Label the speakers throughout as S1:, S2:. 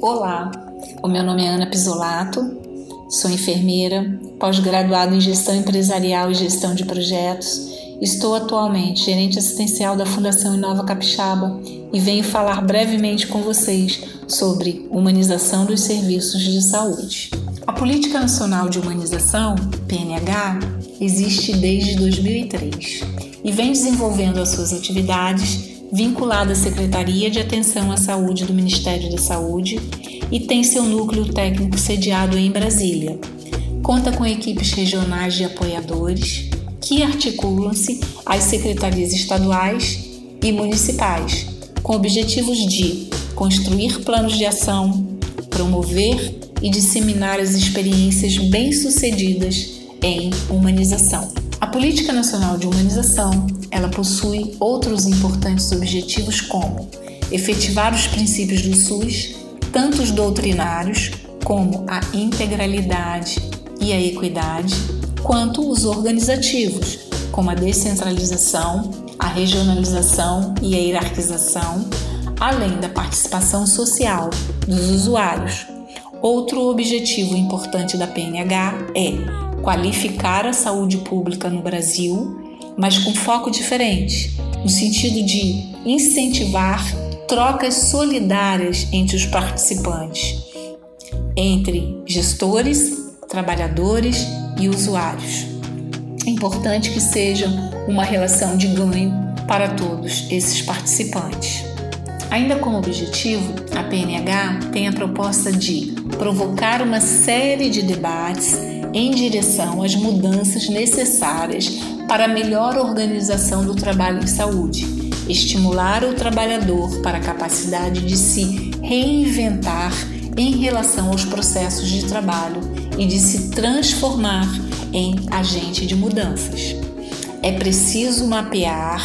S1: Olá, o meu nome é Ana Pisolato, sou enfermeira, pós-graduada em gestão empresarial e gestão de projetos. Estou atualmente gerente assistencial da Fundação Inova Capixaba e venho falar brevemente com vocês sobre humanização dos serviços de saúde. A Política Nacional de Humanização, PNH, existe desde 2003 e vem desenvolvendo as suas atividades vinculada à Secretaria de Atenção à Saúde do Ministério da Saúde e tem seu núcleo técnico sediado em Brasília. Conta com equipes regionais de apoiadores que articulam-se às secretarias estaduais e municipais, com objetivos de construir planos de ação, promover e disseminar as experiências bem-sucedidas em humanização. Política Nacional de Humanização, ela possui outros importantes objetivos como efetivar os princípios do SUS, tanto os doutrinários como a integralidade e a equidade, quanto os organizativos, como a descentralização, a regionalização e a hierarquização, além da participação social dos usuários. Outro objetivo importante da PNH é qualificar a saúde pública no Brasil, mas com foco diferente, no sentido de incentivar trocas solidárias entre os participantes, entre gestores, trabalhadores e usuários. É importante que seja uma relação de ganho para todos esses participantes. Ainda como objetivo, a PNH tem a proposta de provocar uma série de debates em direção às mudanças necessárias para a melhor organização do trabalho em saúde, estimular o trabalhador para a capacidade de se reinventar em relação aos processos de trabalho e de se transformar em agente de mudanças. É preciso mapear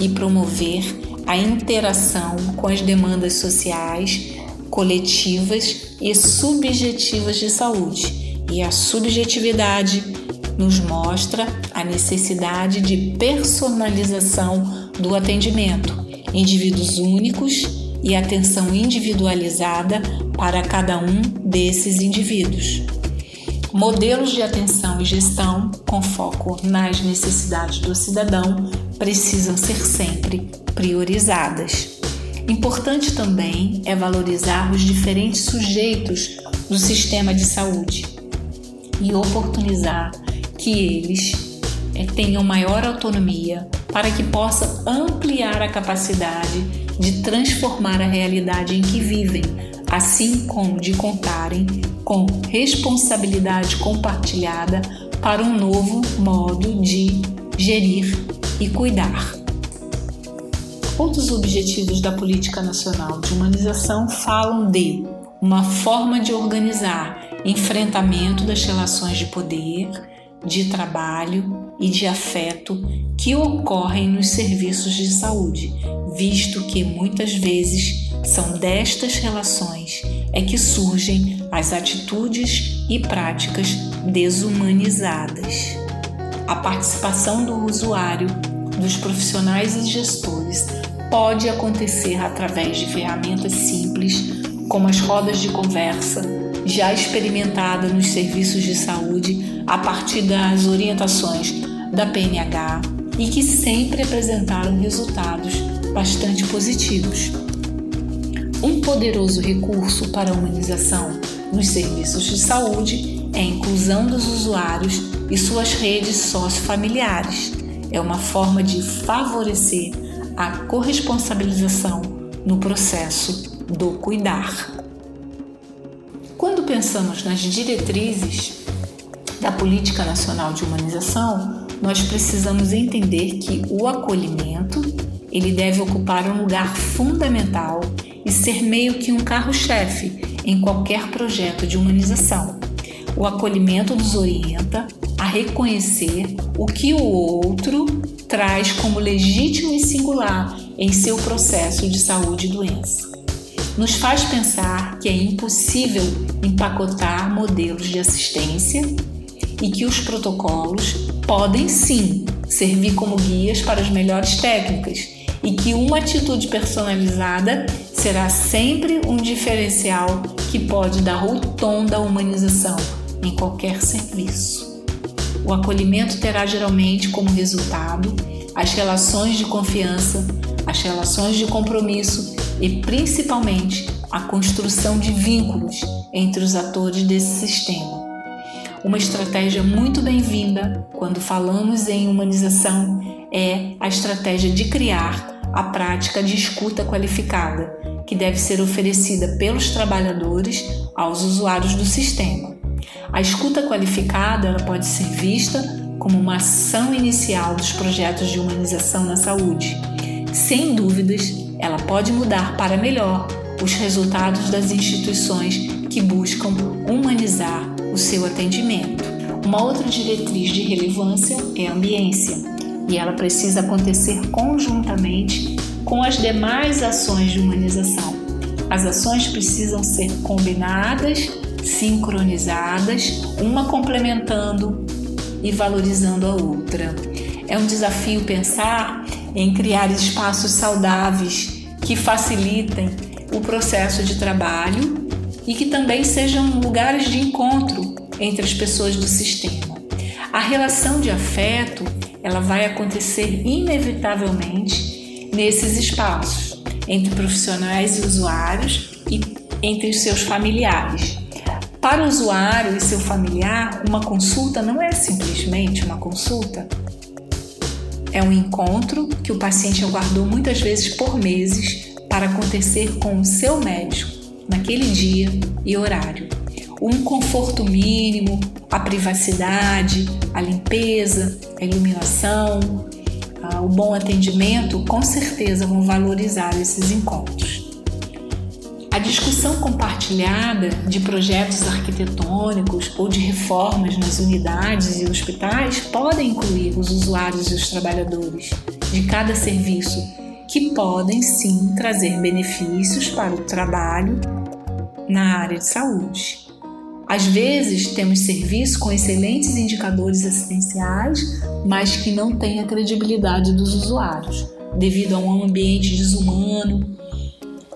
S1: e promover a interação com as demandas sociais, coletivas e subjetivas de saúde e a subjetividade nos mostra a necessidade de personalização do atendimento, indivíduos únicos e atenção individualizada para cada um desses indivíduos. Modelos de atenção e gestão com foco nas necessidades do cidadão precisam ser sempre priorizadas. Importante também é valorizar os diferentes sujeitos do sistema de saúde e oportunizar que eles é, tenham maior autonomia para que possam ampliar a capacidade de transformar a realidade em que vivem, assim como de contarem com responsabilidade compartilhada para um novo modo de gerir e cuidar. Outros objetivos da Política Nacional de Humanização falam de uma forma de organizar enfrentamento das relações de poder, de trabalho e de afeto que ocorrem nos serviços de saúde, visto que muitas vezes são destas relações é que surgem as atitudes e práticas desumanizadas. A participação do usuário, dos profissionais e gestores pode acontecer através de ferramentas simples como as rodas de conversa, já experimentada nos serviços de saúde a partir das orientações da PNH e que sempre apresentaram resultados bastante positivos. Um poderoso recurso para a humanização nos serviços de saúde é a inclusão dos usuários e suas redes sociofamiliares. É uma forma de favorecer a corresponsabilização no processo do cuidar. Pensamos nas diretrizes da Política Nacional de Humanização, nós precisamos entender que o acolhimento ele deve ocupar um lugar fundamental e ser meio que um carro-chefe em qualquer projeto de humanização. O acolhimento nos orienta a reconhecer o que o outro traz como legítimo e singular em seu processo de saúde e doença nos faz pensar que é impossível empacotar modelos de assistência e que os protocolos podem sim servir como guias para as melhores técnicas e que uma atitude personalizada será sempre um diferencial que pode dar o tom da humanização em qualquer serviço. O acolhimento terá geralmente como resultado as relações de confiança, as relações de compromisso e principalmente a construção de vínculos entre os atores desse sistema. Uma estratégia muito bem-vinda quando falamos em humanização é a estratégia de criar a prática de escuta qualificada, que deve ser oferecida pelos trabalhadores aos usuários do sistema. A escuta qualificada pode ser vista como uma ação inicial dos projetos de humanização na saúde. Sem dúvidas, ela pode mudar para melhor os resultados das instituições que buscam humanizar o seu atendimento. Uma outra diretriz de relevância é a ambiência, e ela precisa acontecer conjuntamente com as demais ações de humanização. As ações precisam ser combinadas, sincronizadas, uma complementando e valorizando a outra. É um desafio pensar em criar espaços saudáveis que facilitem o processo de trabalho e que também sejam lugares de encontro entre as pessoas do sistema. A relação de afeto, ela vai acontecer inevitavelmente nesses espaços entre profissionais e usuários e entre os seus familiares. Para o usuário e seu familiar, uma consulta não é simplesmente uma consulta. É um encontro que o paciente aguardou muitas vezes por meses para acontecer com o seu médico naquele dia e horário. Um conforto mínimo, a privacidade, a limpeza, a iluminação, o bom atendimento, com certeza vão valorizar esses encontros. A discussão compartilhada de projetos arquitetônicos ou de reformas nas unidades e hospitais podem incluir os usuários e os trabalhadores de cada serviço, que podem sim trazer benefícios para o trabalho na área de saúde. Às vezes temos serviços com excelentes indicadores assistenciais, mas que não têm a credibilidade dos usuários, devido a um ambiente desumano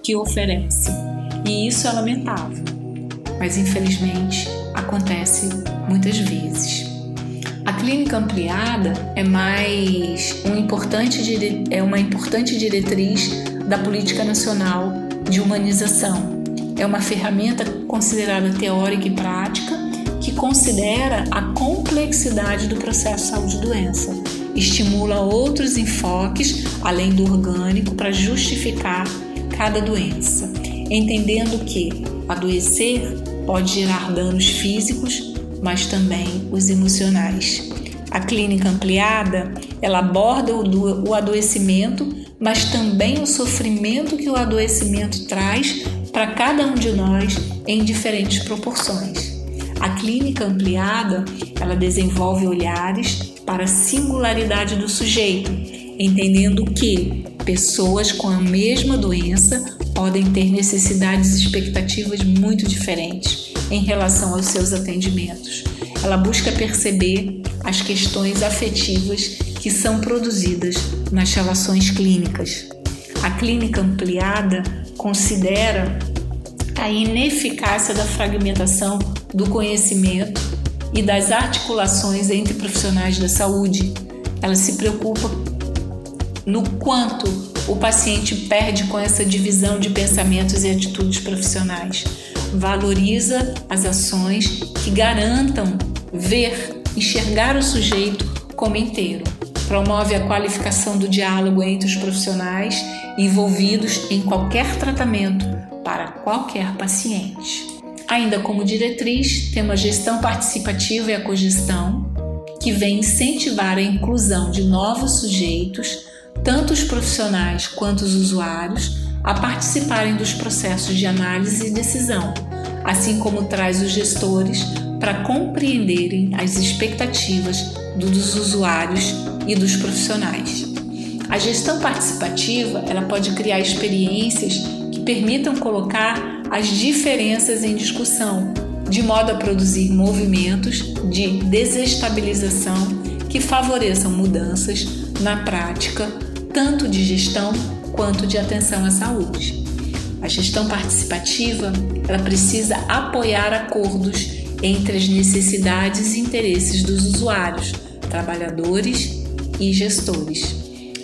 S1: que oferece e isso é lamentável, mas infelizmente acontece muitas vezes. A clínica ampliada é mais um importante é uma importante diretriz da política nacional de humanização. É uma ferramenta considerada teórica e prática que considera a complexidade do processo saúde-doença, estimula outros enfoques além do orgânico para justificar cada doença entendendo que adoecer pode gerar danos físicos, mas também os emocionais. A clínica ampliada, ela aborda o adoecimento, mas também o sofrimento que o adoecimento traz para cada um de nós em diferentes proporções. A clínica ampliada, ela desenvolve olhares para a singularidade do sujeito, entendendo que pessoas com a mesma doença podem ter necessidades e expectativas muito diferentes em relação aos seus atendimentos. Ela busca perceber as questões afetivas que são produzidas nas relações clínicas. A clínica ampliada considera a ineficácia da fragmentação do conhecimento e das articulações entre profissionais da saúde. Ela se preocupa no quanto o paciente perde com essa divisão de pensamentos e atitudes profissionais. Valoriza as ações que garantam ver, enxergar o sujeito como inteiro. Promove a qualificação do diálogo entre os profissionais envolvidos em qualquer tratamento para qualquer paciente. Ainda como diretriz, temos a gestão participativa e a cogestão, que vem incentivar a inclusão de novos sujeitos tanto os profissionais quanto os usuários a participarem dos processos de análise e decisão, assim como traz os gestores para compreenderem as expectativas dos usuários e dos profissionais. A gestão participativa ela pode criar experiências que permitam colocar as diferenças em discussão, de modo a produzir movimentos de desestabilização que favoreçam mudanças na prática tanto de gestão quanto de atenção à saúde. A gestão participativa, ela precisa apoiar acordos entre as necessidades e interesses dos usuários, trabalhadores e gestores.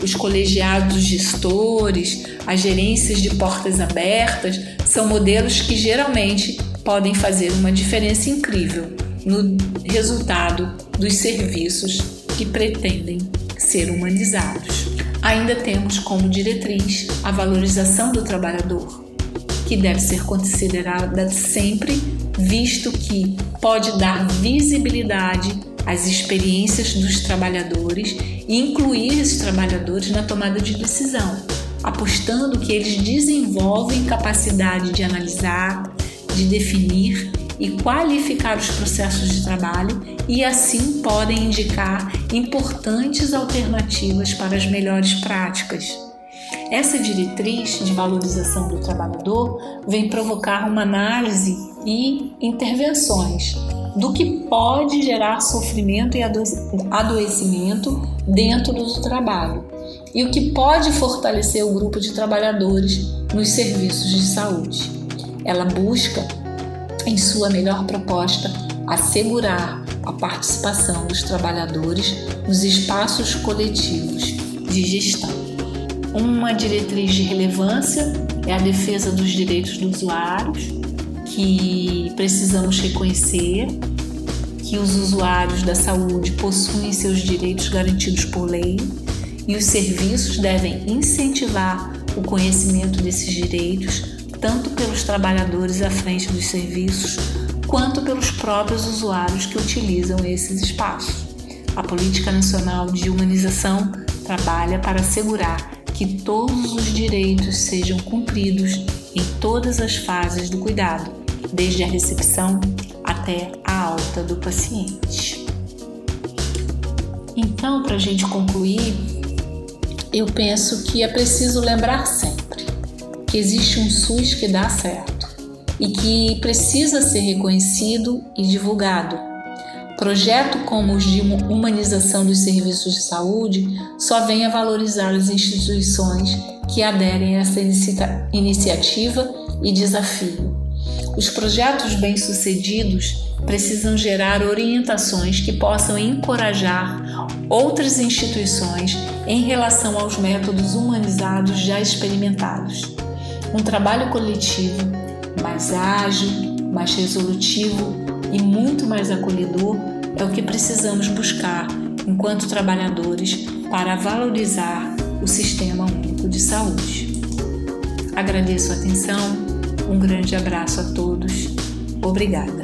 S1: Os colegiados gestores, as gerências de portas abertas são modelos que geralmente podem fazer uma diferença incrível no resultado dos serviços que pretendem ser humanizados. Ainda temos como diretriz a valorização do trabalhador, que deve ser considerada sempre, visto que pode dar visibilidade às experiências dos trabalhadores e incluir esses trabalhadores na tomada de decisão, apostando que eles desenvolvem capacidade de analisar, de definir e qualificar os processos de trabalho e assim podem indicar importantes alternativas para as melhores práticas. Essa diretriz de valorização do trabalhador vem provocar uma análise e intervenções do que pode gerar sofrimento e adoecimento dentro do trabalho e o que pode fortalecer o grupo de trabalhadores nos serviços de saúde. Ela busca em sua melhor proposta, assegurar a participação dos trabalhadores nos espaços coletivos de gestão. Uma diretriz de relevância é a defesa dos direitos dos usuários, que precisamos reconhecer que os usuários da saúde possuem seus direitos garantidos por lei e os serviços devem incentivar o conhecimento desses direitos tanto pelos trabalhadores à frente dos serviços, quanto pelos próprios usuários que utilizam esses espaços. A Política Nacional de Humanização trabalha para assegurar que todos os direitos sejam cumpridos em todas as fases do cuidado, desde a recepção até a alta do paciente. Então, para a gente concluir, eu penso que é preciso lembrar sempre que existe um SUS que dá certo e que precisa ser reconhecido e divulgado. Projeto como os de humanização dos serviços de saúde só vem a valorizar as instituições que aderem a essa iniciativa e desafio. Os projetos bem-sucedidos precisam gerar orientações que possam encorajar outras instituições em relação aos métodos humanizados já experimentados. Um trabalho coletivo mais ágil, mais resolutivo e muito mais acolhedor é o que precisamos buscar enquanto trabalhadores para valorizar o Sistema Único de Saúde. Agradeço a atenção, um grande abraço a todos, obrigada.